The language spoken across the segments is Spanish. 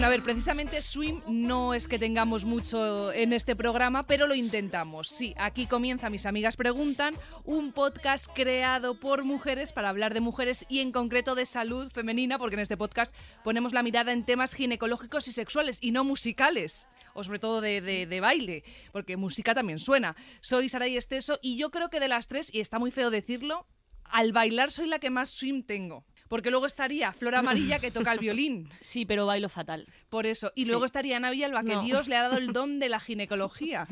Bueno, a ver, precisamente swim no es que tengamos mucho en este programa, pero lo intentamos. Sí, aquí comienza Mis Amigas Preguntan, un podcast creado por mujeres para hablar de mujeres y en concreto de salud femenina, porque en este podcast ponemos la mirada en temas ginecológicos y sexuales y no musicales o sobre todo de, de- baile, porque música también suena. Soy Saray Esteso y yo creo que de las tres, y está muy feo decirlo, al bailar soy la que más swim tengo. Porque luego estaría Flor Amarilla que toca el violín. Sí, pero bailo fatal. Por eso. Y Sí. luego estaría Ana Villalba, que No. Dios le ha dado el don de la ginecología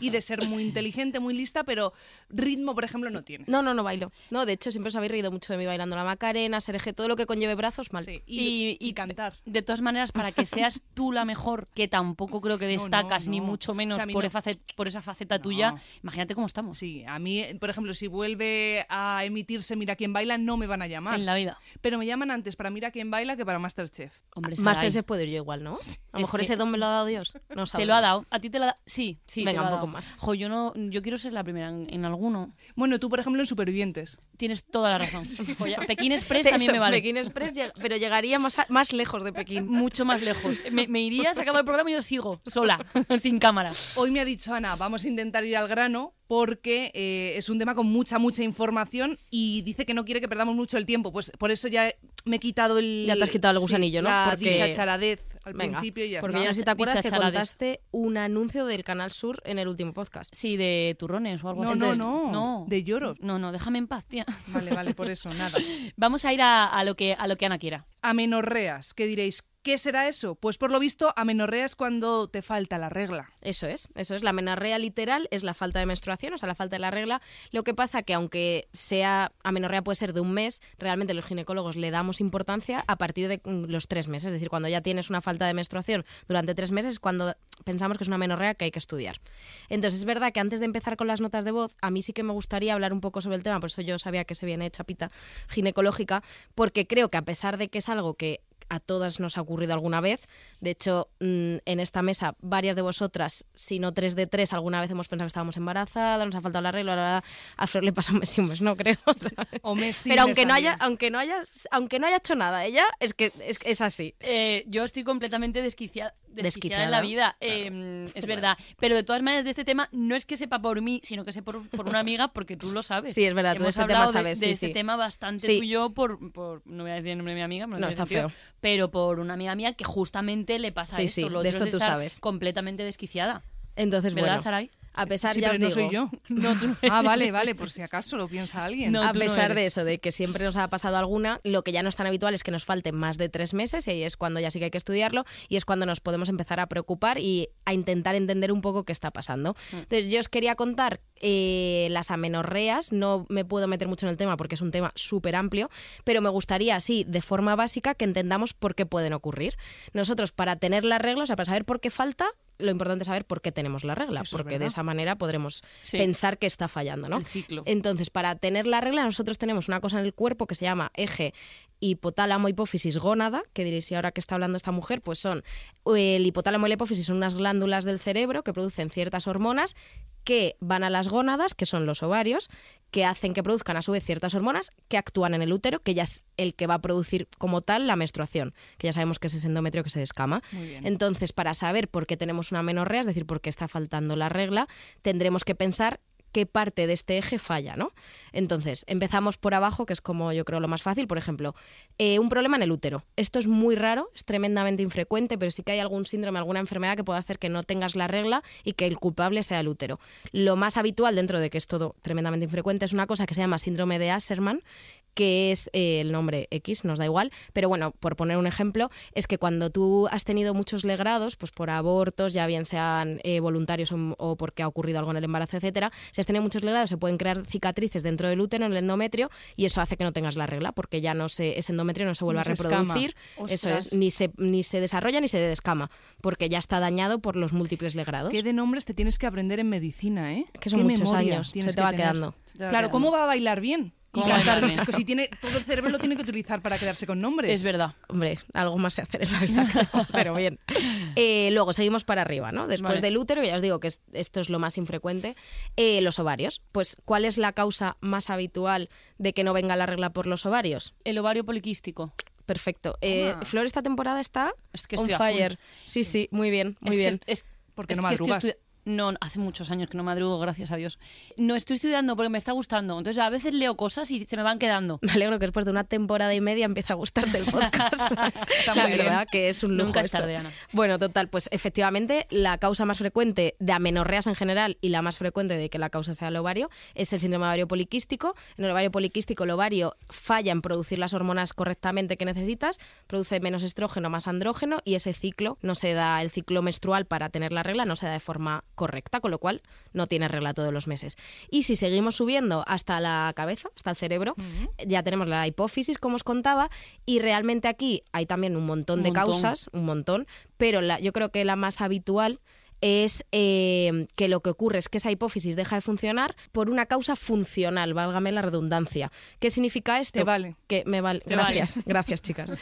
y de ser muy inteligente, muy lista, pero ritmo, por ejemplo, no tiene. No, no, no bailo. No, de hecho, siempre os habéis reído mucho de mí bailando la macarena, sereje, todo lo que conlleve brazos, mal. Sí, y, Y- y cantar. De todas maneras, para que seas tú la mejor, que tampoco creo que No, no, destacas, ni mucho menos O sea, por, por esa faceta tuya, imagínate cómo estamos Sí, a mí, por ejemplo, si vuelve a emitirse Mira quién baila, no me van a llamar. en la vida. Pero me llaman antes para Mira quién baila que para Masterchef. Hombre, Saray, se puede ir yo igual, ¿no? A lo mejor que- ese don me lo ha dado Dios. No Te lo ha dado. ¿A ti te lo ha dado? Sí, sí. te Venga, lo ha un poco más. Jo, yo, no, yo quiero ser la primera en, en alguno. Bueno, tú, por ejemplo, en Supervivientes. Tienes toda la razón. Ya, Pekín Express también me vale. Pekín Express, pero llegaría más, a- más lejos de Pekín. Mucho más lejos. Me, me iría, se acaba el programa y yo sigo, sola, sin cámara. Hoy me ha dicho Ana, vamos a intentar ir al grano porque eh, es un tema con mucha, mucha información y dice que no quiere que perdamos mucho el tiempo. Pues por eso ya me he quitado el... Ya te has quitado el gusanillo, sí, ¿no? La Porque- dicha charadez al Venga, principio y ya porque está. sé si te acuerdas que charadez. contaste un anuncio del Canal Sur en el último podcast. Sí, de turrones o algo No, así. no, no, No. de lloros. No, no, déjame en paz, tía. Vale, vale, por eso, nada. Vamos a ir a, a lo, que, a lo que Ana quiera. Amenorreas, ¿qué diréis? ¿Qué será eso? Pues por lo visto, amenorrea es cuando te falta la regla. Eso es, eso es. La menorrea literal es la falta de menstruación, o sea, la falta de la regla. Lo que pasa que aunque sea amenorrea puede ser de un mes, realmente los ginecólogos le damos importancia a partir de mm, los tres meses. Es decir, cuando ya tienes una falta de menstruación durante tres meses, es cuando pensamos que es una menorrea que hay que estudiar. Entonces es verdad que antes de empezar con las notas de voz, a mí sí que me gustaría hablar un poco sobre el tema, por eso yo sabía que se viene chapita ginecológica, porque creo que a pesar de que es algo que a todas nos ha ocurrido alguna vez. De hecho, mm, en esta mesa, varias de vosotras, si no tres de tres, alguna vez hemos pensado que estábamos embarazadas, nos ha faltado la regla, bla, bla, bla. a Flor le pasa un mes y un mes, no creo. ¿sabes? O mes sí, Pero mes aunque no haya, aunque no haya, aunque no haya hecho nada, ella es que es, es así. Eh, yo estoy completamente desquicia- desquiciada, Desquiciada, en la vida, claro. eh, es verdad. Pero de todas maneras, de este tema no es que sepa por mí, sino que sé por, por una amiga, porque tú lo sabes. Sí, es verdad, tú de Hemos este tema hablado sabes, de, sí, este sí. tema bastante Sí. tú y yo, por, por- no voy a decir el nombre de mi amiga, no, No, está sentido, feo. Pero por una amiga mía que justamente le pasa Sí, esto. sí, lo de otro esto es tú estar sabes. completamente desquiciada. Entonces, ¿Verdad, bueno, Saray? A pesar Sí, ya pero os no digo, soy yo. No, tú no Ah, vale, vale, por si acaso lo piensa alguien. No, a pesar de eso, de que siempre nos ha pasado alguna, lo que ya no es tan habitual es que nos falten más de tres meses y ahí es cuando ya sí que hay que estudiarlo y es cuando nos podemos empezar a preocupar y a intentar entender un poco qué está pasando. Mm. Entonces yo os quería contar eh, las amenorreas, no me puedo meter mucho en el tema porque es un tema súper amplio, pero me gustaría así, de forma básica, que entendamos por qué pueden ocurrir. Nosotros para tener la regla, o sea, para saber por qué falta, lo importante es saber por qué tenemos la regla, Eso es porque de esa manera podremos Sí. pensar que está fallando, ¿no? El ciclo. Entonces, para tener la regla, nosotros tenemos una cosa en el cuerpo que se llama eje hipotálamo, hipófisis, gónada, que diréis, y ahora que está hablando esta mujer, pues son el hipotálamo y la hipófisis son unas glándulas del cerebro que producen ciertas hormonas que van a las gónadas, que son los ovarios, que hacen que produzcan a su vez ciertas hormonas que actúan en el útero, que ya es el que va a producir como tal la menstruación, que ya sabemos que es ese endometrio que se descama. Entonces, para saber por qué tenemos una menorrea, es decir, por qué está faltando la regla, tendremos que pensar qué parte de este eje falla, ¿no? Entonces, empezamos por abajo, que es como yo creo lo más fácil. Por ejemplo, eh, un problema en el útero. Esto es muy raro, es tremendamente infrecuente, pero sí que hay algún síndrome, alguna enfermedad que puede hacer que no tengas la regla y que el culpable sea el útero. Lo más habitual, dentro de que es todo tremendamente infrecuente, es una cosa que se llama síndrome de Asherman, que es eh, el nombre X, nos da igual, pero bueno, por poner un ejemplo, es que cuando tú has tenido muchos legrados, pues por abortos, ya bien sean eh, voluntarios o, o porque ha ocurrido algo en el embarazo, etcétera, si has tenido muchos legrados se pueden crear cicatrices dentro del útero, en el endometrio, y eso hace que no tengas la regla, porque ya no se, ese endometrio no se vuelve No a reproducir, eso es, ni se, ni se desarrolla ni se descama, porque ya está dañado por los múltiples legrados. ¿Qué de nombres te tienes que aprender en medicina, eh? Que son ¿Qué muchos años, se te va tener? quedando. Te va Claro, quedando. ¿cómo va a bailar bien? Si tiene todo el cerebro lo tiene que utilizar para quedarse con nombres. Es verdad. Hombre, algo más se hacer en la vida, creo, pero bien. Eh, luego seguimos para arriba, ¿no? Después Vale. del útero, ya os digo que es- esto es lo más infrecuente, eh, los ovarios. Pues, ¿cuál es la causa más habitual de que no venga la regla por los ovarios? El ovario poliquístico. perfecto. Eh. Flor esta temporada está Es que on estoy fire. Sí, sí, muy bien, muy Es bien. es- Porque es no que estoy No, hace muchos años que no madrugo, gracias a Dios. No estoy estudiando porque me está gustando. Entonces a veces leo cosas y se me van quedando. Me alegro que después de una temporada y media empieza a gustarte el podcast. Está la muy bien. verdad que es un lujo Nunca es tarde, Ana. Bueno, total, pues efectivamente la causa más frecuente de amenorreas en general y la más frecuente de que la causa sea el ovario es el síndrome de ovario poliquístico. En el ovario poliquístico el ovario falla en producir las hormonas correctamente que necesitas, produce menos estrógeno, más andrógeno y ese ciclo no se da, el ciclo menstrual para tener la regla no se da de forma correcta, con lo cual no tienes regla todos los meses. Y si seguimos subiendo hasta la cabeza, hasta el cerebro, ya tenemos la hipófisis, como os contaba, y realmente aquí hay también un montón Un de montón. causas, un montón, pero la, yo creo que la más habitual es eh, que lo que ocurre es que esa hipófisis deja de funcionar por una causa funcional, válgame la redundancia. ¿Qué significa esto? Te vale. Que me vale. Te vale. Gracias, gracias, chicas.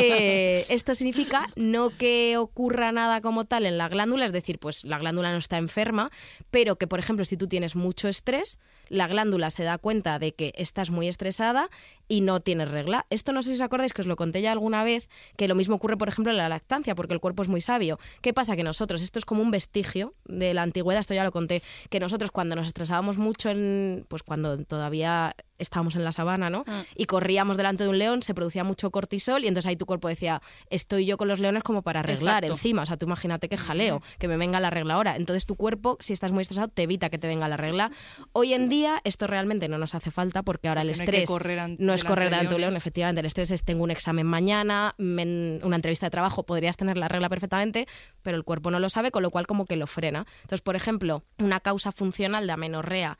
Eh, esto significa no que ocurra nada como tal en la glándula, es decir, pues la glándula no está enferma, pero que, por ejemplo, si tú tienes mucho estrés, la glándula se da cuenta de que estás muy estresada y no tienes regla. Esto no sé si os acordáis que os lo conté ya alguna vez, que lo mismo ocurre, por ejemplo, en la lactancia, porque el cuerpo es muy sabio. ¿Qué pasa? Que nosotros, esto es como un vestigio de la antigüedad, esto ya lo conté, que nosotros cuando nos estresábamos mucho, en, pues cuando todavía estábamos en la sabana, ¿no? Ah. Y corríamos delante de un león, se producía mucho cortisol y entonces ahí tu cuerpo decía, estoy yo con los leones como para arreglar Exacto. encima. O sea, tú imagínate qué jaleo, que me venga la regla ahora. Entonces tu cuerpo, si estás muy estresado, te evita que te venga la regla. Hoy en día esto realmente no nos hace falta porque ahora el Porque no que estrés an- no es correr de delante de un león, efectivamente. El estrés es tengo un examen mañana, una entrevista de trabajo, podrías tener la regla perfectamente, pero el cuerpo no lo sabe, con lo cual como que lo frena. Entonces, por ejemplo, una causa funcional de amenorrea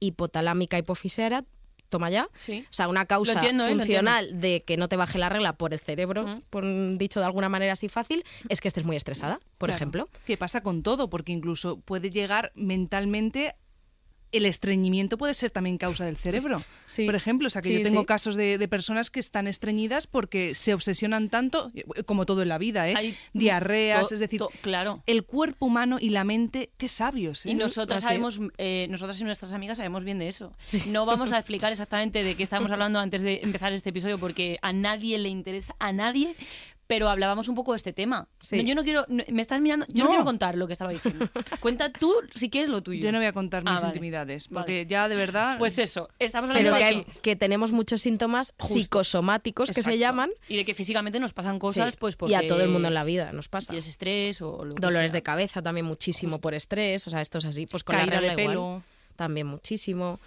hipotalámica hipofisera, toma ya. Sí. O sea, una causa entiendo, ¿eh? Funcional de que no te baje la regla por el cerebro, por dicho de alguna manera así fácil, es que estés muy estresada, por Claro. ejemplo. ¿Qué pasa con todo? Porque incluso puede llegar mentalmente. El estreñimiento puede ser también causa del cerebro. Sí. Por ejemplo, o sea que Sí, yo tengo sí. casos de, de personas que están estreñidas porque se obsesionan tanto, eh, como todo en la vida, ¿eh? Hay Diarreas, es decir, claro. el cuerpo humano y la mente, qué sabios, ¿eh? Y nosotras sabemos, eh, nosotras y nuestras amigas sabemos bien de eso. No vamos a explicar exactamente de qué estamos hablando antes de empezar este episodio porque a nadie le interesa, a nadie, pero hablábamos un poco de este tema. Sí. No, yo no quiero, no, me estás mirando, yo no. No. quiero contar lo que estaba diciendo. Cuenta tú si quieres lo tuyo. Yo no voy a contar Ah, mis vale. intimidades, porque Vale. ya de verdad... Pues eso, estamos hablando Pero que, de hay- eso. que tenemos muchos síntomas Justo. psicosomáticos que se Exacto. llaman. Y de que físicamente nos pasan cosas, Sí. pues porque... Y a todo el mundo en la vida nos pasa. Y es estrés o lo que Dolores sea. de cabeza también muchísimo por estrés, o sea, esto es así. Pues con la caída regla de igual, pelo. también muchísimo.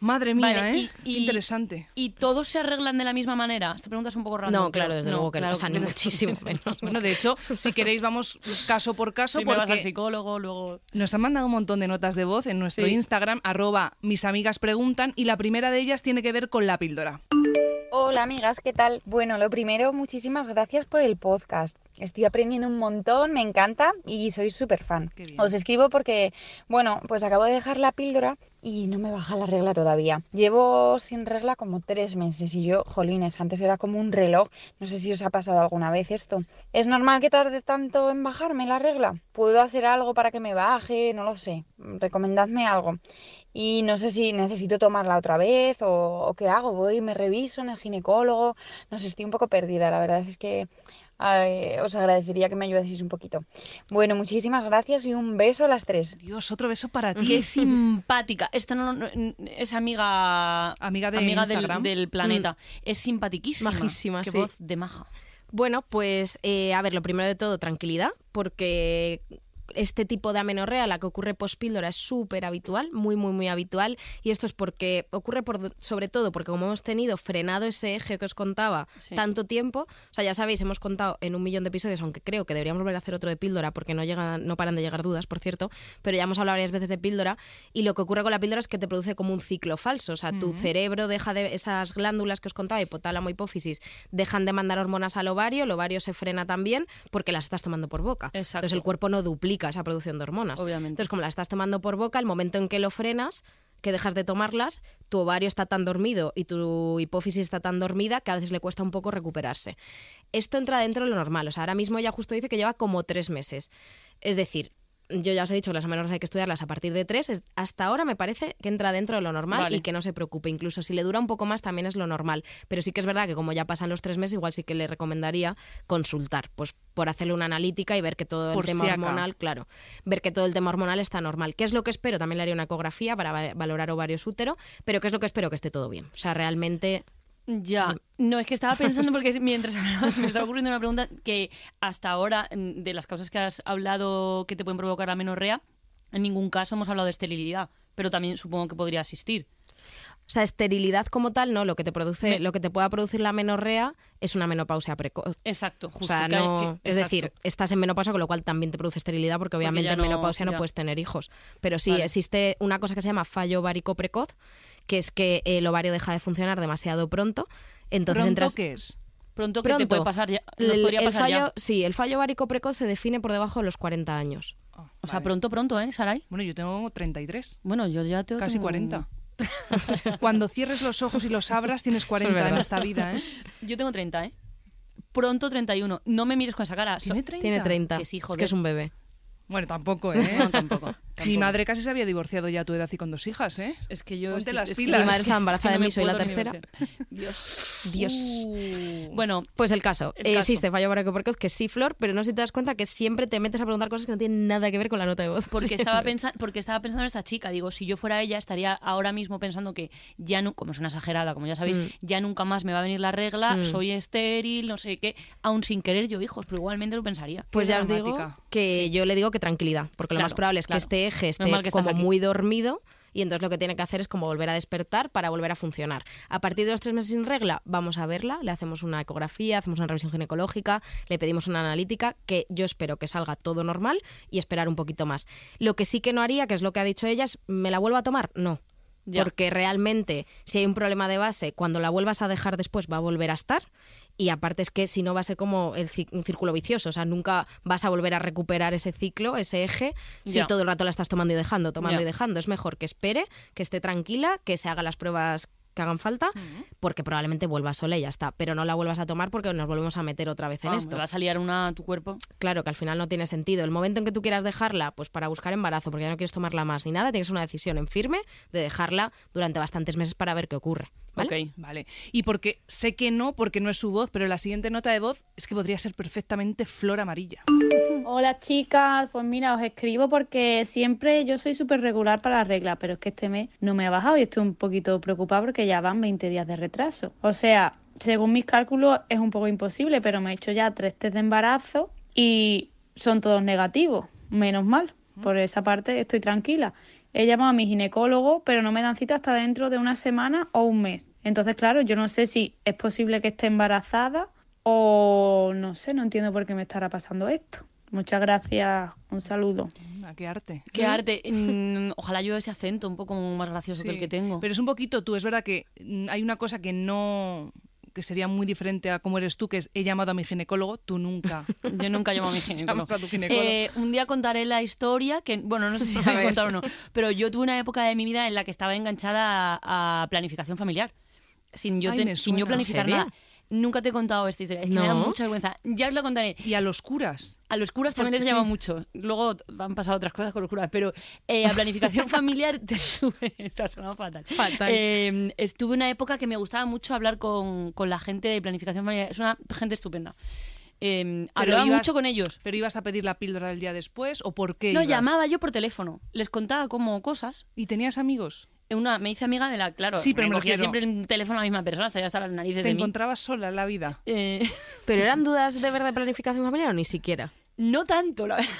Madre mía, Vale, ¿eh? y- y- Interesante. ¿Y todos se arreglan de la misma manera? Esta pregunta es un poco random. No, claro, desde luego que no. claro O sea, ni muchísimo menos. Bueno, de hecho, si queréis vamos caso por caso Primero vas al porque psicólogo, luego... nos han mandado un montón de notas de voz en nuestro Sí. Instagram, arroba mis amigas preguntan, y la primera de ellas tiene que ver con la píldora. Hola amigas, ¿qué tal? Bueno, lo primero, muchísimas gracias por el podcast. Estoy aprendiendo un montón, me encanta y soy súper fan. Os escribo porque, bueno, pues acabo de dejar la píldora y no me baja la regla todavía. Llevo sin regla como tres meses y yo, jolines, antes era como un reloj. No sé si os ha pasado alguna vez esto. ¿Es normal que tarde tanto en bajarme la regla? ¿Puedo hacer algo para que me baje? No lo sé. Recomendadme algo. Y no sé si necesito tomarla otra vez o, o qué hago. Voy, me reviso en el ginecólogo. No sé, estoy un poco perdida. La verdad es que ay, os agradecería que me ayudaseis un poquito. Bueno, muchísimas gracias y un beso a las tres. Dios, otro beso para ti. Qué simpática. Esta no, no- es amiga... Amiga de amiga del, Instagram. del planeta. Es simpatiquísima. Majísima, Qué sí. voz de maja. Bueno, pues eh, a ver, lo primero de todo, tranquilidad, porque este tipo de amenorrea, la que ocurre pospíldora, es súper habitual, muy, muy, muy habitual. Y esto es porque ocurre por, sobre todo porque como hemos tenido frenado ese eje que os contaba Sí. tanto tiempo, o sea, ya sabéis, hemos contado en un millón de episodios, aunque creo que deberíamos volver a hacer otro de píldora, porque no, llegan, no paran de llegar dudas, por cierto, pero ya hemos hablado varias veces de píldora. Y lo que ocurre con la píldora es que te produce como un ciclo falso. O sea, tu cerebro deja de. Esas glándulas que os contaba, hipotálamo, hipófisis, dejan de mandar hormonas al ovario, el ovario se frena también porque las estás tomando por boca. Exacto. Entonces el cuerpo no duplica esa producción de hormonas. Obviamente. Entonces, como las estás tomando por boca, el momento en que lo frenas, que dejas de tomarlas, tu ovario está tan dormido y tu hipófisis está tan dormida que a veces le cuesta un poco recuperarse. Esto entra dentro de lo normal. O sea, ahora mismo ella justo dice que lleva como tres meses. Es decir, yo ya os he dicho que las amenorreas hay que estudiarlas a partir de tres. Es- hasta ahora me parece que entra dentro de lo normal Vale. y que no se preocupe. Incluso si le dura un poco más también es lo normal. Pero sí que es verdad que como ya pasan los tres meses, igual sí que le recomendaría consultar, pues por hacerle una analítica y ver que todo Por el tema si hormonal, claro, ver que todo el tema hormonal está normal. ¿Qué es lo que espero? También le haría una ecografía para va- valorar ovarios útero, pero ¿qué es lo que espero? Que esté todo bien. O sea, realmente Ya, no, es que estaba pensando porque mientras hablabas me estaba ocurriendo una pregunta que hasta ahora, mm, de las causas que has hablado que te pueden provocar la menorrea, en ningún caso hemos hablado de esterilidad, pero también supongo que podría existir. O sea, esterilidad como tal, no. Lo que te produce, Me- lo que te pueda producir la menorrea es una menopausia precoz. Exacto, O sea, no, que- es decir, estás en menopausia, con lo cual también te produce esterilidad, porque obviamente en no- menopausia no puedes tener hijos. Pero sí, Vale. existe una cosa que se llama fallo ovárico precoz, que es que el ovario deja de funcionar demasiado pronto. Entonces ¿Pronto entras. qué es? pronto que te Pronto. puede pasar ya. Nos el, podría el pasar fallo, ya. Sí, el fallo ovárico precoz se define por debajo de los 40 años. Ah, O sea, pronto, pronto, ¿eh, Saray? Bueno, yo tengo 33. Bueno, yo ya tengo Casi como- 40. Cuando cierres los ojos y los abras, tienes 40 en verdad. esta vida, ¿eh? Yo tengo 30, ¿eh? Pronto 31. No me mires con esa cara. ¿Tiene 30? Tiene 30. Que sí, es joder. que es un bebé. Bueno, tampoco, ¿eh? No, tampoco. Mi madre casi se había divorciado ya a tu edad y con dos hijas, ¿eh? Es que yo. Ponte estoy- las es que- pilas. Mi madre es estaba que embarazada de mí, soy la tercera. Dios. Dios. Uh. Bueno, Pues el caso. El eh, caso. existe fallo ovárico precoz, que sí, Flor, pero no sé si te das cuenta que siempre te metes a preguntar cosas que no tienen nada que ver con la nota de voz. porque estaba, pensando, porque estaba pensando en esta chica. Digo, si yo fuera ella, estaría ahora mismo pensando que ya, no, como es una exagerada, como ya sabéis, Mm. ya nunca más me va a venir la regla, Mm. soy estéril, no sé qué. Aún sin querer yo hijos, pero igualmente lo pensaría. Pues Qué ya os digo que yo le digo que tranquilidad, porque lo más probable es claro. que este eje esté estás como aquí. muy dormido y entonces lo que tiene que hacer es como volver a despertar para volver a funcionar. A partir de los tres meses sin regla, vamos a verla, le hacemos una ecografía, hacemos una revisión ginecológica, le pedimos una analítica, que yo espero que salga todo normal y esperar un poquito más. Lo que sí que no haría, que es lo que ha dicho ella, es ¿me la vuelvo a tomar? No. Ya. Porque realmente, si hay un problema de base, cuando la vuelvas a dejar después va a volver a estar. Y aparte es que si no va a ser como el un círculo vicioso, o sea, nunca vas a volver a recuperar ese ciclo, ese eje, si todo el rato la estás tomando y dejando, tomando Ya. y dejando. Es mejor que espere, que esté tranquila, que se haga las pruebas que hagan falta, porque probablemente vuelva sola y ya está. Pero no la vuelvas a tomar porque nos volvemos a meter otra vez en Vamos, esto. va a salir una a tu cuerpo. Claro, que al final no tiene sentido. El momento en que tú quieras dejarla, pues para buscar embarazo, porque ya no quieres tomarla más ni nada, tienes una decisión en firme de dejarla durante bastantes meses para ver qué ocurre. ¿Vale? Ok. Vale. Y porque sé que no, porque no es su voz, pero la siguiente nota de voz es que podría ser perfectamente flor amarilla. Hola chicas, pues mira, os escribo porque siempre yo soy súper regular para la regla, pero es que este mes no me ha bajado y estoy un poquito preocupada porque ya van 20 días de retraso. O sea, según mis cálculos es un poco imposible, pero me he hecho ya tres test de embarazo y son todos negativos, menos mal. Por esa parte estoy tranquila. He llamado a mi ginecólogo, pero no me dan cita hasta dentro de una semana o un mes. Entonces, claro, yo no sé si es posible que esté embarazada o no sé, no entiendo por qué me estará pasando esto. Muchas gracias, un saludo. Mm, ¿A qué arte? Qué arte. Mm, ojalá yo ese acento un poco más gracioso que el que tengo. Pero es un poquito tú, es verdad que mm, hay una cosa que no que sería muy diferente a cómo eres tú, que es he llamado a mi ginecólogo, tú nunca. Yo nunca llamo a mi ginecólogo. Llamas a tu ginecólogo. Eh, un día contaré la historia, que bueno, no sé si la A voy a ver. contar o no, pero yo tuve una época de mi vida en la que estaba enganchada a, a planificación familiar. Sin yo, Ay, sin yo planificar nada. Nunca te he contado esta historia, es que me da mucha vergüenza. Ya os la contaré. y a los curas. A los curas también les llama sí. mucho. Luego han pasado otras cosas con los curas, pero eh, a planificación familiar te suena fatal. Fatal. Eh, estuve una época que me gustaba mucho hablar con, con la gente de planificación familiar. Es una gente estupenda. Eh, hablaba ibas- mucho con ellos. ¿Pero ibas a pedir la píldora el día después o por qué No, ibas? llamaba yo por teléfono. Les contaba como cosas. ¿Y tenías amigos? Una, me hice amiga de la, claro, Sí, pero me cogía refiero- siempre el teléfono a la misma persona, hasta ya hasta las narices ¿Te de mí. encontrabas sola en la vida? Eh, ¿Pero eran dudas de verdad de planificación familiar o ni siquiera? no tanto, la verdad.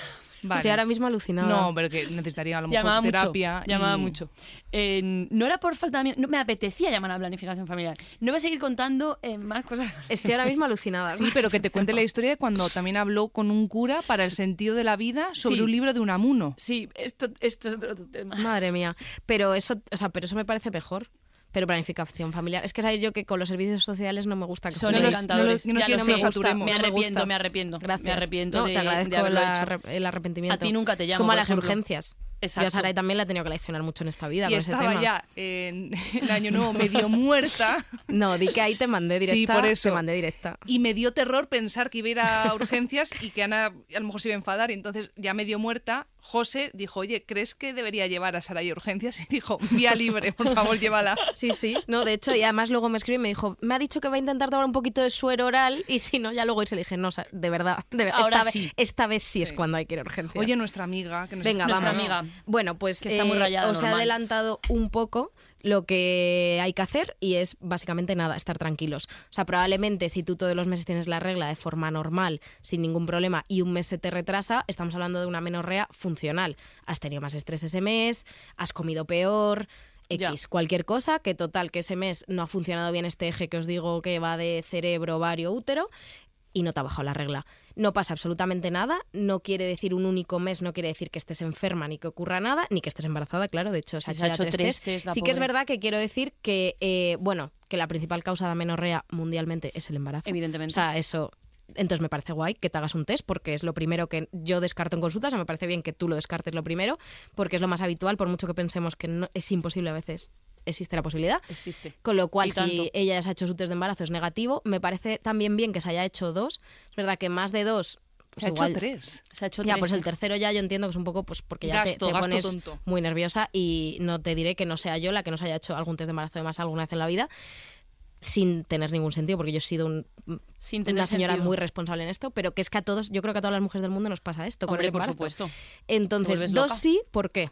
Vale. Estoy ahora mismo alucinada. No, pero que necesitaría a lo mejor Llamaba mucho. terapia. y- Llamaba mucho. Eh, no era por falta de... No, me apetecía llamar a planificación familiar. No voy a seguir contando eh, más cosas. Estoy ahora mismo alucinada. Sí, pero que te cuente la historia de cuando también habló con un cura para el sentido de la vida sobre Sí. un libro de Unamuno. Sí, esto, esto es otro tema. Madre mía. Pero eso, o sea, pero eso me parece mejor. Pero planificación familiar. Es que sabéis yo que con los servicios sociales no me gusta que Son No encantadores. no los- no Ya saturemos. Me No me arrepiento, gusta. me arrepiento. Gracias. Me arrepiento No, de, te agradezco de haberlo la hecho. el arrepentimiento. A ti nunca te Es llamo, como a las ejemplo. urgencias. Yo a Exacto. Sarai también la he tenido que leccionar mucho en esta vida y con ese estaba tema. ya en el año nuevo medio muerta No, di que ahí te mandé Sí, directa. por eso. Te mandé directa. y me dio terror pensar que iba a ir a urgencias y que Ana a lo mejor se iba a enfadar y entonces ya medio muerta José dijo, oye, ¿crees que debería llevar a Saray a urgencias? Y dijo, vía libre, por favor, llévala. Sí, sí. No, de hecho, y además luego me escribió y me dijo, me ha dicho que va a intentar tomar un poquito de suero oral y si no, ya luego irse le dije, no, sa- de verdad, de verdad. Ahora esta, sí. Vez, esta vez sí es cuando hay que ir a urgencias. Oye, nuestra amiga, que nos Venga, Nuestra vamos. amiga. Bueno, pues Que está muy eh, rayada, os he normal. adelantado un poco lo que hay que hacer y es básicamente nada, estar tranquilos. O sea, probablemente si tú todos los meses tienes la regla de forma normal, sin ningún problema, y un mes se te retrasa, estamos hablando de una menorrea funcional. Has tenido más estrés ese mes, has comido peor. Ya. X, cualquier cosa, que total, que ese mes no ha funcionado bien este eje que os digo que va de cerebro, ovario, útero, y no te ha bajado la regla. No pasa absolutamente nada, no quiere decir un único mes, no quiere decir que estés enferma ni que ocurra nada, ni que estés embarazada, claro, de hecho se ha Se hecho, ha ya hecho tres tres test. test, la Sí que es verdad que quiero decir que, eh, bueno, que la principal causa de amenorrea mundialmente es el embarazo. Evidentemente. O sea, eso... Entonces me parece guay que te hagas un test porque es lo primero que yo descarto en consultas. O sea, me parece bien que tú lo descartes lo primero porque es lo más habitual, por mucho que pensemos que no, es imposible a veces. Existe la posibilidad. Existe. Con lo cual, si ella ya se ha hecho su test de embarazo, es negativo. Me parece también bien que se haya hecho dos. Es verdad que más de dos. pues Se ha hecho tres. Se ha hecho Ya, tres, pues el tercero ya yo entiendo que es un poco pues porque ya te- Gasto, te, gasto pones tonto. muy nerviosa y no te diré que no sea yo la que no se haya hecho algún test de embarazo de más alguna vez en la vida sin tener ningún sentido, porque yo he sido un- Sin tener una señora sentido. muy responsable en esto, pero que es que a todos, yo creo que a todas las mujeres del mundo nos pasa esto con el por supuesto. Entonces, dos loca. sí, ¿por qué?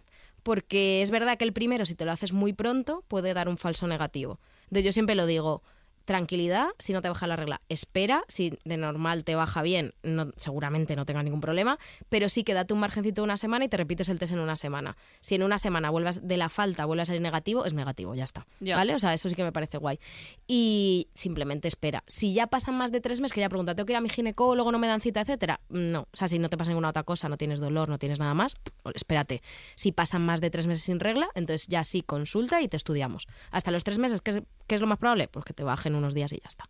Porque es verdad que el primero, si te lo haces muy pronto, puede dar un falso negativo. Entonces, yo siempre lo digo, tranquilidad, si no te baja la regla, espera, si de normal te baja bien, no, seguramente no tengas ningún problema, pero sí que date un margencito de una semana y te repites el test en una semana. Si en una semana vuelvas de la falta, vuelve a salir negativo, es negativo, ya está. ¿Vale? O sea, eso sí que me parece guay. Y simplemente espera. Si ya pasan más de tres meses, que ya pregunta, ¿tengo que ir a mi ginecólogo, no me dan cita, etcétera? No. O sea, si no te pasa ninguna otra cosa, no tienes dolor, no tienes nada más, espérate. Si pasan más de tres meses sin regla, entonces ya sí consulta y te estudiamos. Hasta los tres meses, ¿qué es, qué es lo más probable? Pues que te bajen unos días y ya está.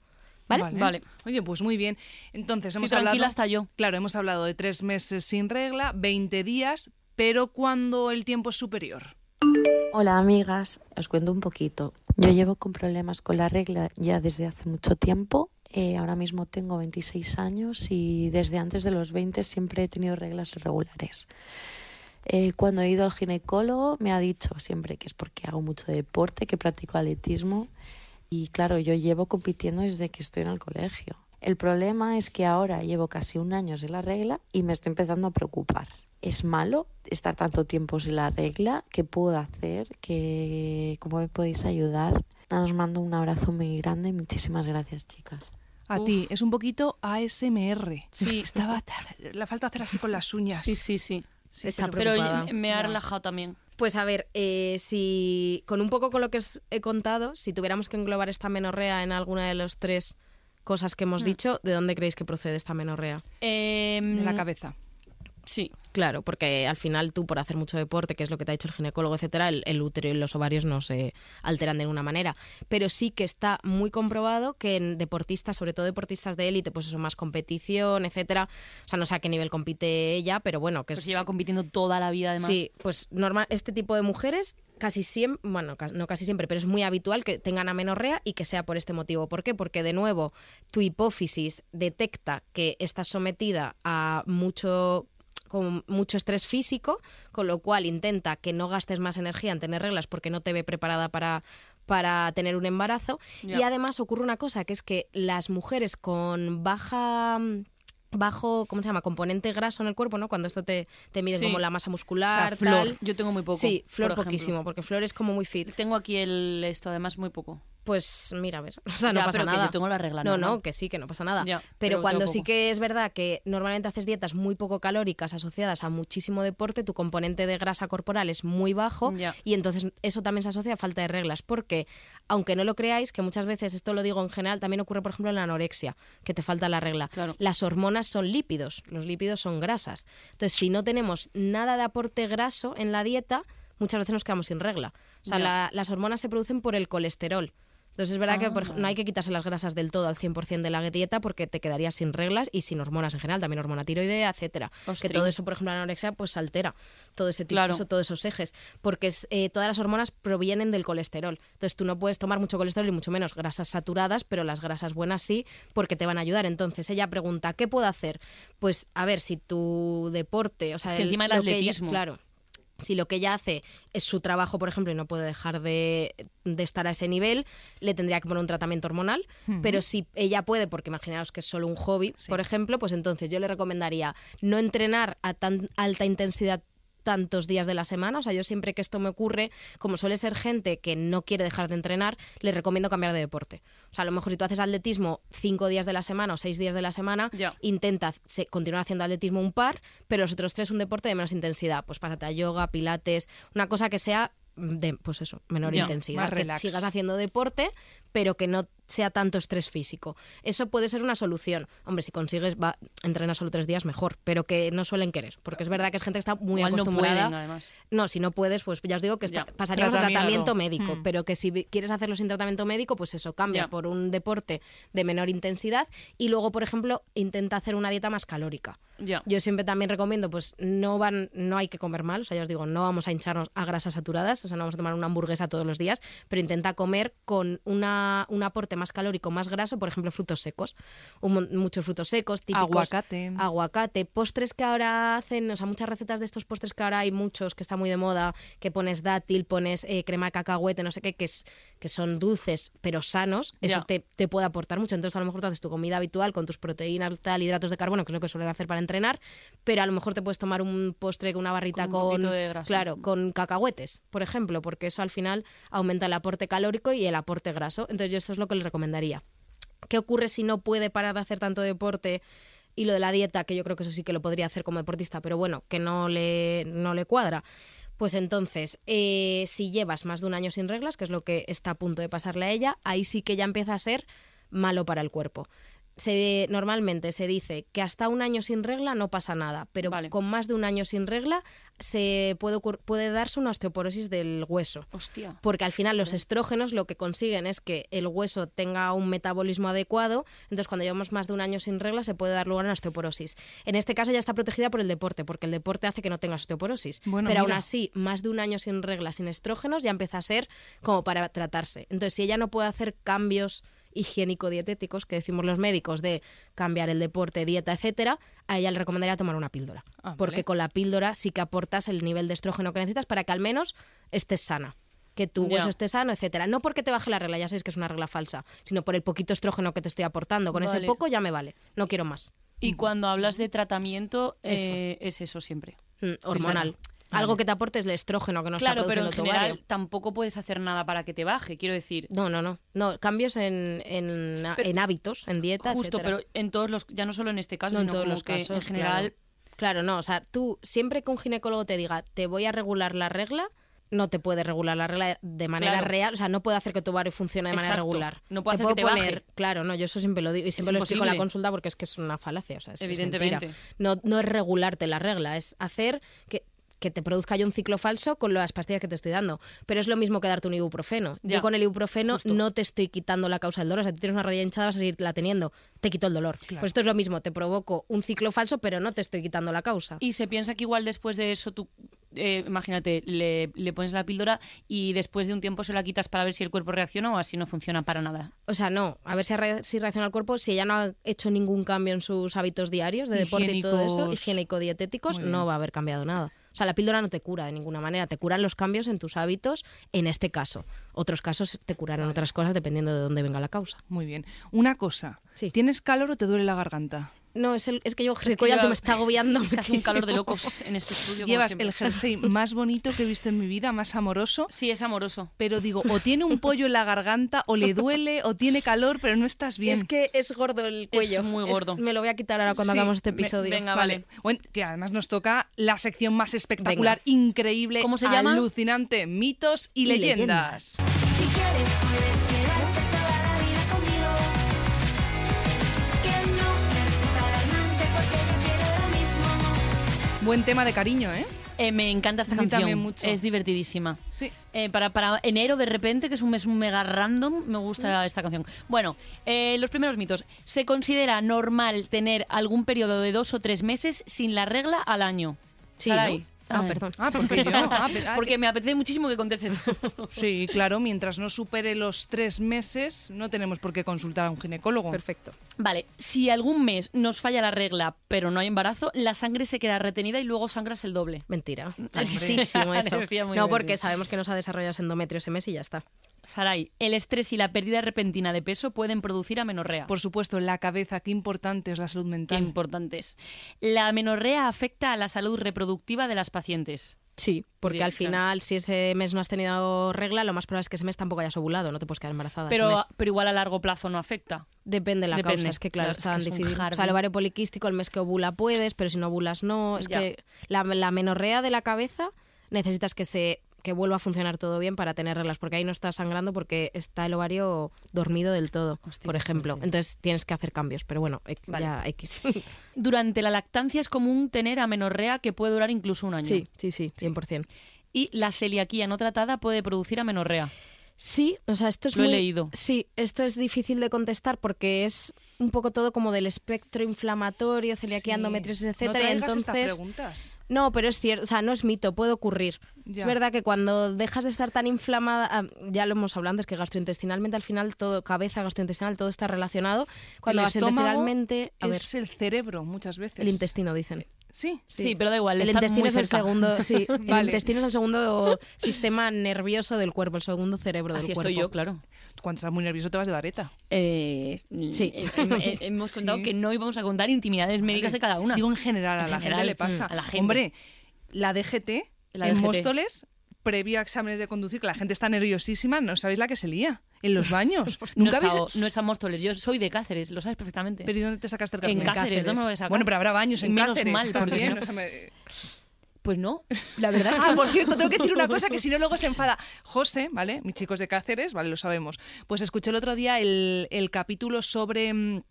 ¿Vale? Vale. Oye, pues muy bien. Entonces, hemos tranquila hablado... hasta yo. Claro, hemos hablado de tres meses sin regla, 20 días, pero cuando el tiempo es superior. Hola amigas, os cuento un poquito. Yo llevo con problemas con la regla ya desde hace mucho tiempo. Eh, ahora mismo tengo 26 años y desde antes de los 20 siempre he tenido reglas irregulares. Eh, cuando he ido al ginecólogo me ha dicho siempre que es porque hago mucho deporte, que practico atletismo y claro, yo llevo compitiendo desde que estoy en el colegio. El problema es que ahora llevo casi un año sin la regla y me estoy empezando a preocupar. ¿Es malo estar tanto tiempo sin la regla? ¿Qué puedo hacer? ¿Qué... ¿Cómo me podéis ayudar? Nada, os mando un abrazo muy grande y muchísimas gracias, chicas. A Uf. ti, es un poquito ASMR. Sí. Estaba... La falta hacer así con las uñas. Sí, sí, sí. Sí, Está pero- me ha relajado también. Pues a ver, eh, si con un poco con lo que os he contado, si tuviéramos que englobar esta menorrea en alguna de las tres cosas que hemos dicho, ¿de dónde creéis que procede esta menorrea? Em, de la cabeza. Sí. Claro, porque al final tú por hacer mucho deporte, que es lo que te ha dicho el ginecólogo, etcétera, el, el útero y los ovarios no se alteran de ninguna manera. Pero sí que está muy comprobado que en deportistas, sobre todo deportistas de élite, pues eso más competición, etcétera. O sea, no sé a qué nivel compite ella, pero bueno, que Pues es lleva compitiendo toda la vida, además. Sí, pues normal, este tipo de mujeres casi siempre, bueno, no casi siempre, pero es muy habitual que tengan amenorrea y que sea por este motivo. ¿Por qué? Porque de nuevo tu hipófisis detecta que estás sometida a mucho con mucho estrés físico, con lo cual intenta que no gastes más energía en tener reglas porque no te ve preparada para para tener un embarazo y además ocurre una cosa que es que las mujeres con baja bajo, ¿cómo se llama? componente graso en el cuerpo, ¿no? Cuando esto te, te mide Sí. como la masa muscular, O sea, flor. tal. Yo tengo muy poco. Sí, Flor por poquísimo, porque Flor es como muy fit. Tengo aquí el esto, además, muy poco. Pues mira, a ver, o sea, no pasa pero que nada. yo tengo la regla no, no, que sí, que no pasa nada. Ya, pero, pero cuando sí que es verdad que normalmente haces dietas muy poco calóricas asociadas a muchísimo deporte, tu componente de grasa corporal es muy bajo Ya. y entonces eso también se asocia a falta de reglas, porque aunque no lo creáis, que muchas veces esto lo digo en general, también ocurre por ejemplo en la anorexia, que te falta la regla. Claro. Las hormonas son lípidos, los lípidos son grasas. Entonces, si no tenemos nada de aporte graso en la dieta, muchas veces nos quedamos sin regla. O sea, la- las hormonas se producen por el colesterol. Entonces es verdad que por Ah. no hay que quitarse las grasas del todo al 100% de la dieta porque te quedarías sin reglas y sin hormonas en general, también hormona tiroidea, etcétera. Que todo eso, por ejemplo, la anorexia pues altera todo ese tipo, Claro. eso, todos esos ejes, porque es, eh, todas las hormonas provienen del colesterol. Entonces tú no puedes tomar mucho colesterol y mucho menos grasas saturadas, pero las grasas buenas sí, porque te van a ayudar. Entonces ella pregunta, ¿qué puedo hacer? Pues a ver si tu deporte, o sea, que encima el lo que ella- atletismo. claro. Si lo que ella hace es su trabajo, por ejemplo, y no puede dejar de, de estar a ese nivel, le tendría que poner un tratamiento hormonal. Pero si ella puede, porque imaginaos que es solo un hobby, Sí. por ejemplo, pues entonces yo le recomendaría no entrenar a tan alta intensidad tantos días de la semana. O sea, yo siempre que esto me ocurre, como suele ser gente que no quiere dejar de entrenar, le recomiendo cambiar de deporte. O sea, a lo mejor si tú haces atletismo cinco días de la semana o seis días de la semana, Ya. intenta se- continuar haciendo atletismo un par, pero los otros tres un deporte de menos intensidad. Pues pásate a yoga, pilates, una cosa que sea de, pues eso, menor intensidad. Que sigas haciendo deporte, pero que no sea tanto estrés físico. Eso puede ser una solución. Hombre, si consigues va, entrenar solo tres días, mejor, pero que no suelen querer. Porque es verdad que es gente que está muy Igual no acostumbrada. pueden, además. No, si no puedes, pues ya os digo que está- Ya. pasaríamos a Tratamiento. médico, Mm. pero que si quieres hacerlo sin tratamiento médico, pues eso, cambia Ya. por un deporte de menor intensidad y luego, por ejemplo, intenta hacer una dieta más calórica. Ya. Yo siempre también recomiendo, pues no van, no hay que comer mal, o sea, ya os digo, no vamos a hincharnos a grasas saturadas, o sea, no vamos a tomar una hamburguesa todos los días, pero intenta comer con una, un aporte más calórico, más graso, por ejemplo, frutos secos, un muchos frutos secos, típicos, Aguacate. aguacate, postres que ahora hacen, o sea, muchas recetas de estos postres que ahora hay muchos, que está muy de moda, que pones dátil, pones eh, crema de cacahuete, no sé qué, que, es, que son dulces pero sanos, eso te, te puede aportar mucho. Entonces, a lo mejor tú haces tu comida habitual con tus proteínas, tal, hidratos de carbono, que es lo que suelen hacer para entrenar, pero a lo mejor te puedes tomar un postre con una barrita Con un claro, con cacahuetes, por ejemplo, porque eso al final aumenta el aporte calórico y el aporte graso. Entonces, yo esto es lo que les recomendaría. ¿Qué ocurre si no puede parar de hacer tanto deporte? Y lo de la dieta, que yo creo que eso sí que lo podría hacer como deportista, pero bueno, que no le, no le cuadra. Pues entonces, eh, si llevas más de un año sin reglas, que es lo que está a punto de pasarle a ella, ahí sí que ya empieza a ser malo para el cuerpo. Se, normalmente se dice que hasta un año sin regla no pasa nada, pero Vale. con más de un año sin regla se puede, puede darse una osteoporosis del hueso. Hostia. Porque al final los estrógenos lo que consiguen es que el hueso tenga un metabolismo adecuado, entonces cuando llevamos más de un año sin regla se puede dar lugar a una osteoporosis. En este caso ya está protegida por el deporte, porque el deporte hace que no tengas osteoporosis. Bueno, Pero aún así, más de un año sin regla, sin estrógenos, ya empieza a ser como para tratarse. Entonces, si ella no puede hacer cambios higiénico-dietéticos que decimos los médicos de cambiar el deporte, dieta, etcétera, a ella le recomendaría tomar una píldora. Ah, porque vale. con la píldora sí que aportas el nivel de estrógeno que necesitas para que al menos estés sana. Que tu hueso esté sano, etcétera. No porque te baje la regla, ya sabéis que es una regla falsa, sino por el poquito estrógeno que te estoy aportando. Con ese poco ya me vale. No quiero más. Y cuando hablas de tratamiento, Eso. eh, es eso siempre. Mm, hormonal. Algo que te aporte es el estrógeno que no claro, está pero en general ovario. tampoco puedes hacer nada para que te baje. Quiero decir, No, no, no. No, cambios en, en, Pero- en hábitos, en dieta, justo, etcétera. pero en todos los, ya no solo en este caso, No en todos como los que casos, en general, Claro. Claro, no. O sea, tú siempre que un ginecólogo te diga te voy a regular la regla, no te puede regular la regla de manera Claro. real. O sea, no puede hacer que tu ovario funcione de manera Exacto. regular. No puede te hacer puedo que te poner, baje. claro, no, yo eso siempre lo digo y siempre lo explico en la consulta porque es que es una falacia. O sea, es, es Evidentemente. mentira. no, no es regularte la regla, es hacer que que te produzca yo un ciclo falso con las pastillas que te estoy dando. Pero es lo mismo que darte un ibuprofeno. Ya, Yo con el ibuprofeno justo. no te estoy quitando la causa del dolor. O sea, tú tienes una rodilla hinchada, vas a seguirla teniendo. Te quito el dolor. Claro. Pues esto es lo mismo, te provoco un ciclo falso, pero no te estoy quitando la causa. Y se piensa que igual después de eso tú, eh, imagínate, le, le pones la píldora y después de un tiempo se la quitas para ver si el cuerpo reacciona o así no funciona para nada. O sea, no, a ver si, re- si reacciona el cuerpo. Si ella no ha hecho ningún cambio en sus hábitos diarios de deporte y todo eso, higiénico-dietéticos, no va a haber cambiado nada. O sea, la píldora no te cura de ninguna manera, te curan los cambios en tus hábitos en este caso. Otros casos te curarán otras cosas dependiendo de dónde venga la causa. Muy bien. Una cosa. Sí. ¿Tienes calor o te duele la garganta? No, es, el, es que yo Es José que Collado lleva- me está agobiando es un calor de locos en este estudio. Llevas el jersey más bonito que he visto en mi vida, más amoroso. Sí, es amoroso. Pero digo, o tiene un pollo en la garganta, o le duele, o tiene calor, pero no estás bien. Es que es gordo el cuello. muy gordo. me lo voy a quitar ahora cuando Sí, hagamos este me- episodio. venga, vale. Bueno, que además nos toca la sección más espectacular, increíble, ¿Cómo se llama? alucinante, mitos y, Y leyendas. Si quieres puedes Buen tema de cariño, ¿eh? Eh, me encanta esta canción. mucho. Es divertidísima. Sí. Eh, para, para enero, de repente, que es un mes un mega random, me gusta esta canción. Bueno, eh, los primeros mitos. ¿Se considera normal tener algún periodo de dos o tres meses sin la regla al año? Sí. Ah, perdón. Ah, porque yo. ah, pe- ah, Porque me apetece muchísimo que contestes. Sí, claro, mientras no supere los tres meses, no tenemos por qué consultar a un ginecólogo. Perfecto. vale, si algún mes nos falla la regla, pero no hay embarazo, la sangre se queda retenida y luego sangras el doble. Mentira. Hombre. Falsísimo eso. Parecía muy No, divertido. porque sabemos que nos ha desarrollado ese endometrio ese mes y ya está. Sarai, el estrés y la pérdida repentina de peso pueden producir amenorrea. Por supuesto, la cabeza, qué importante es la salud Qué mental. importantes. La amenorrea afecta a la salud reproductiva de las pacientes. Sí, porque Bien, al claro. final, si ese mes no has tenido regla, lo más probable es que ese mes tampoco hayas ovulado, no te puedes quedar embarazada. ese Pero, mes. pero igual a largo plazo no afecta. Depende de la Depende, causa, es que claro, claro, es es que tan es un difícil. O sea, jardín. el ovario poliquístico, el mes que ovula puedes, pero si no ovulas no. Es Ya. que la, la menorrea de la cabeza necesitas que se que vuelva a funcionar todo bien para tener reglas, porque ahí no está sangrando porque está el ovario dormido del todo, Hostia, por ejemplo. Entonces tienes que hacer cambios, pero bueno, e- Vale. ya X. Durante la lactancia es común tener amenorrea que puede durar incluso un año. sí, sí, sí, 100%. Y la celiaquía no tratada puede producir amenorrea. Sí, o sea, esto es Lo he leído. Sí, esto es difícil de contestar porque es un poco todo como del espectro inflamatorio, celiaquía, Sí. endometriosis, No etcétera. estas entonces, preguntas. no, pero es cierto, o sea, no es mito, puede ocurrir. Ya. Es verdad que cuando dejas de estar tan inflamada, ah, ya lo hemos hablado antes, que gastrointestinalmente al final todo, cabeza, gastrointestinal, todo está relacionado. Cuando el estómago gastrointestinalmente, a ver, es el cerebro muchas veces. el intestino dicen. Sí. Sí, pero da igual. El intestino es el segundo, sí, el intestino es el segundo sistema nervioso del cuerpo, el segundo cerebro del Así cuerpo. estoy yo, claro. Cuando estás muy nervioso te vas de vareta. Eh, Sí. eh, eh, eh, hemos contado Sí. que no íbamos a contar intimidades médicas de cada una. Digo en general, a En la general, gente le pasa. mm, a la gente. Hombre, la DGT La en DGT. Móstoles, previo a exámenes de conducir, que la gente está nerviosísima, no sabéis la que se lía en los baños. no, Nunca he habéis... estado- no está en Móstoles. Yo soy de Cáceres, lo sabes perfectamente. ¿Pero ¿y dónde te sacaste el En carnet? Cáceres, ¿dónde me voy a sacar? Bueno, pero habrá baños en Menos Cáceres mal, porque también, si no- o sea, me- Pues no. La verdad es que Ah, por cierto, tengo que decir una cosa que si no luego se enfada. José, ¿vale? Mis chicos de Cáceres, ¿vale? Lo sabemos. Pues escuché el otro día el, el capítulo sobre mm,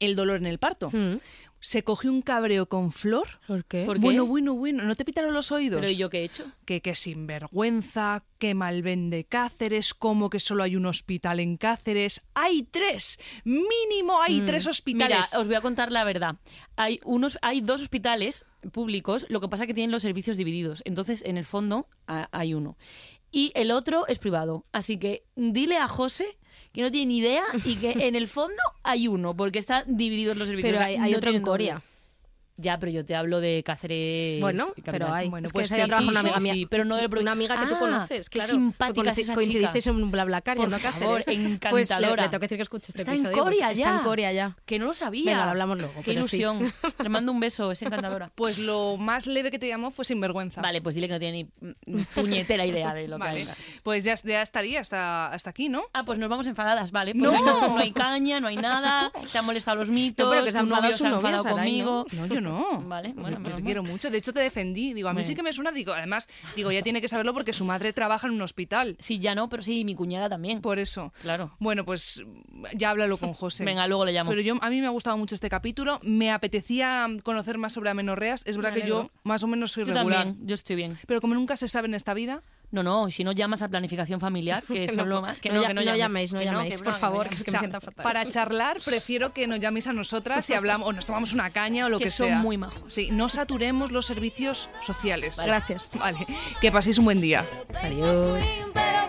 el dolor en el parto. Mm. Se cogió un cabreo con Flor. ¿Por qué? ¿Por qué? Bueno, bueno, bueno. ¿No te pitaron los oídos? Pero ¿y yo qué he hecho? que, que sinvergüenza, que mal vende Cáceres, como que solo hay un hospital en Cáceres. ¡Hay tres! ¡Mínimo hay Mm. tres hospitales! Mira, os voy a contar la verdad. Hay unos, hay dos hospitales públicos, lo que pasa es que tienen los servicios divididos. Entonces, en el fondo, a- hay uno. Y el otro es privado. Así que dile a José que no tiene ni idea y que en el fondo hay uno, porque están divididos los servicios. Pero hay, hay no otro en doble. Corea. Ya, pero yo te hablo de Cáceres. Bueno, y pero hay. Bueno, es pues que sí, sí, una sí, amiga mía. sí, pero no del Una amiga que tú Ah, conoces, qué claro. simpática Coinci- es esa Coincidisteis chica. en un BlaBlaCar a Cáceres. favor, Pues le, encantadora. le tengo que decir que escuche este Está en episodio. Corea porque ya. Está en Corea ya. Que no lo sabía. Venga, lo hablamos luego, Qué ilusión. Le mando un beso, es encantadora. Pues lo más leve que te llamó fue sinvergüenza. Vale, pues dile que no tiene ni puñetera idea de lo que Vale. hay. Pues ya, ya estaría hasta, hasta aquí, ¿no? Ah, pues nos vamos enfadadas, vale. Pues ¡No! no hay caña, no hay nada. Te han molestado los mitos. No, pero que se ha tu novio enfadado ¿no? conmigo. No, yo no. Vale, bueno, Yo te quiero mucho. De hecho, te defendí. Digo, a mí Bueno. sí que me suena. Digo, además, digo, ya tiene que saberlo porque su madre trabaja en un hospital. Sí, ya no, pero sí, mi cuñada también. Por eso. Claro. Bueno, pues ya háblalo con José. Venga, luego le llamo. Pero yo, a mí me ha gustado mucho este capítulo. Me apetecía conocer más sobre amenorreas. Es verdad que yo más o menos soy yo regular. también, yo estoy bien. Pero como nunca se sabe en esta vida, No, no, y si no llamas a planificación familiar, que eso no, es lo más. Que no que llaméis, no Que llaméis, que por no, favor, no que es o que sea, me sienta fatal. para charlar prefiero que nos llaméis a nosotras y hablamos o nos tomamos una caña o lo que que, son sea. muy majos. Sí, no saturemos los servicios sociales. Gracias. Vale, que paséis un buen día. Adiós. Swing, pero